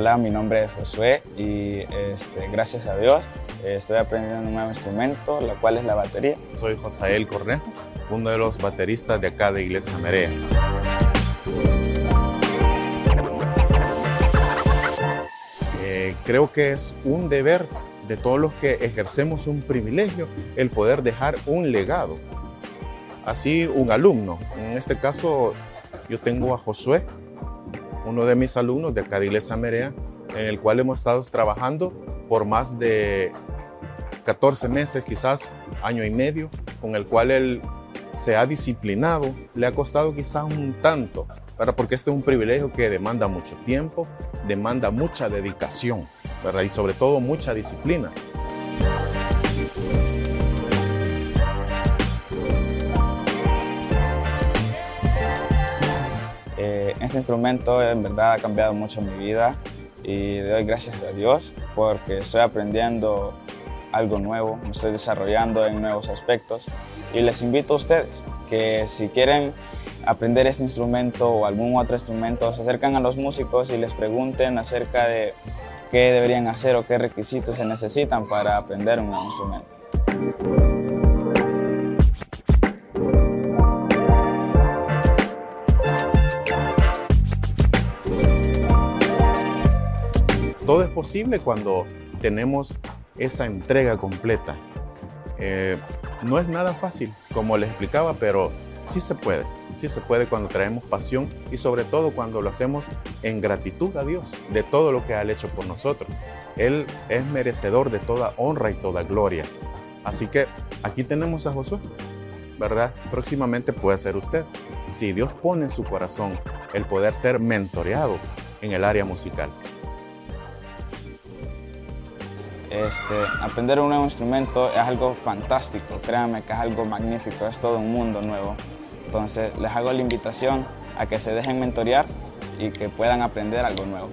Hola, mi nombre es Josué y este, gracias a Dios estoy aprendiendo un nuevo instrumento, la cual es la batería. Soy Josael Cornejo, uno de los bateristas de acá de Iglesia Merea. Eh, creo que es un deber de todos los que ejercemos un privilegio el poder dejar un legado. Así un alumno, en este caso yo tengo a Josué, uno de mis alumnos de acá de Iglesia Merea, en el cual hemos estado trabajando por más de 14 meses, quizás año y medio, con el cual él se ha disciplinado, le ha costado quizás un tanto, ¿verdad? porque este es un privilegio que demanda mucho tiempo, demanda mucha dedicación ¿verdad? y sobre todo mucha disciplina. Eh, este instrumento en verdad ha cambiado mucho mi vida y le doy gracias a Dios porque estoy aprendiendo algo nuevo, me estoy desarrollando en nuevos aspectos y les invito a ustedes que si quieren aprender este instrumento o algún otro instrumento, se acercan a los músicos y les pregunten acerca de qué deberían hacer o qué requisitos se necesitan para aprender un instrumento. Todo es posible cuando tenemos esa entrega completa. Eh, no es nada fácil, como les explicaba, pero sí se puede. Sí se puede cuando traemos pasión y sobre todo cuando lo hacemos en gratitud a Dios de todo lo que ha hecho por nosotros. Él es merecedor de toda honra y toda gloria. Así que aquí tenemos a Josué, ¿verdad? Próximamente puede ser usted. Si Dios pone en su corazón el poder ser mentoreado en el área musical. Este, aprender un nuevo instrumento es algo fantástico, créanme que es algo magnífico, es todo un mundo nuevo. Entonces les hago la invitación a que se dejen mentorear y que puedan aprender algo nuevo.